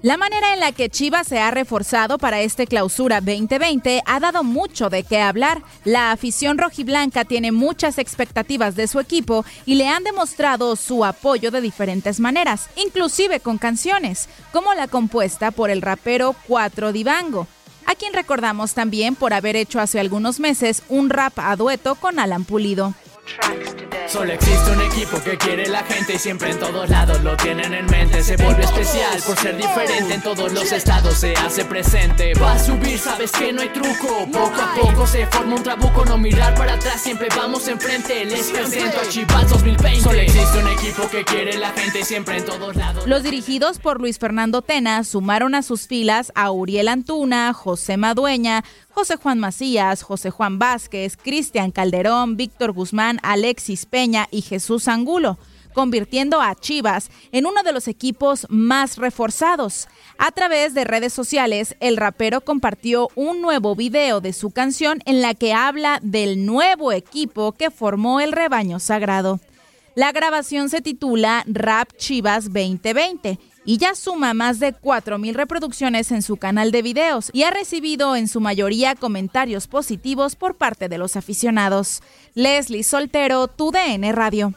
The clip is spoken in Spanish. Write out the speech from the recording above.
La manera en la que Chivas se ha reforzado para este clausura 2020 ha dado mucho de qué hablar. La afición rojiblanca tiene muchas expectativas de su equipo y le han demostrado su apoyo de diferentes maneras, inclusive con canciones, como la compuesta por el rapero Cuatro Divango, a quien recordamos también por haber hecho hace algunos meses un rap a dueto con Alan Pulido. Solo existe un equipo que quiere la gente y siempre en todos lados lo tienen en mente. Se vuelve especial por ser diferente en todos los estados, se hace presente. Va a subir, sabes que no hay truco. Poco a poco se forma un trabuco, no mirar para atrás, siempre vamos enfrente. Les presento a Chivas 2020. Solo existe un equipo que quiere la gente y siempre en todos lados. Los dirigidos por Luis Fernando Tena sumaron a sus filas a Uriel Antuna, José Madueña, José Juan Macías, José Juan Vázquez, Cristian Calderón, Víctor Guzmán, Alexis Y Jesús Angulo convirtiendo a Chivas en uno de los equipos más reforzados. A través de redes sociales, el rapero compartió un nuevo video de su canción en la que habla del nuevo equipo que formó el rebaño sagrado. La grabación se titula Rap Chivas 2020 y ya suma más de 4.000 reproducciones en su canal de videos y ha recibido en su mayoría comentarios positivos por parte de los aficionados. Leslie Soltero, tu DN Radio.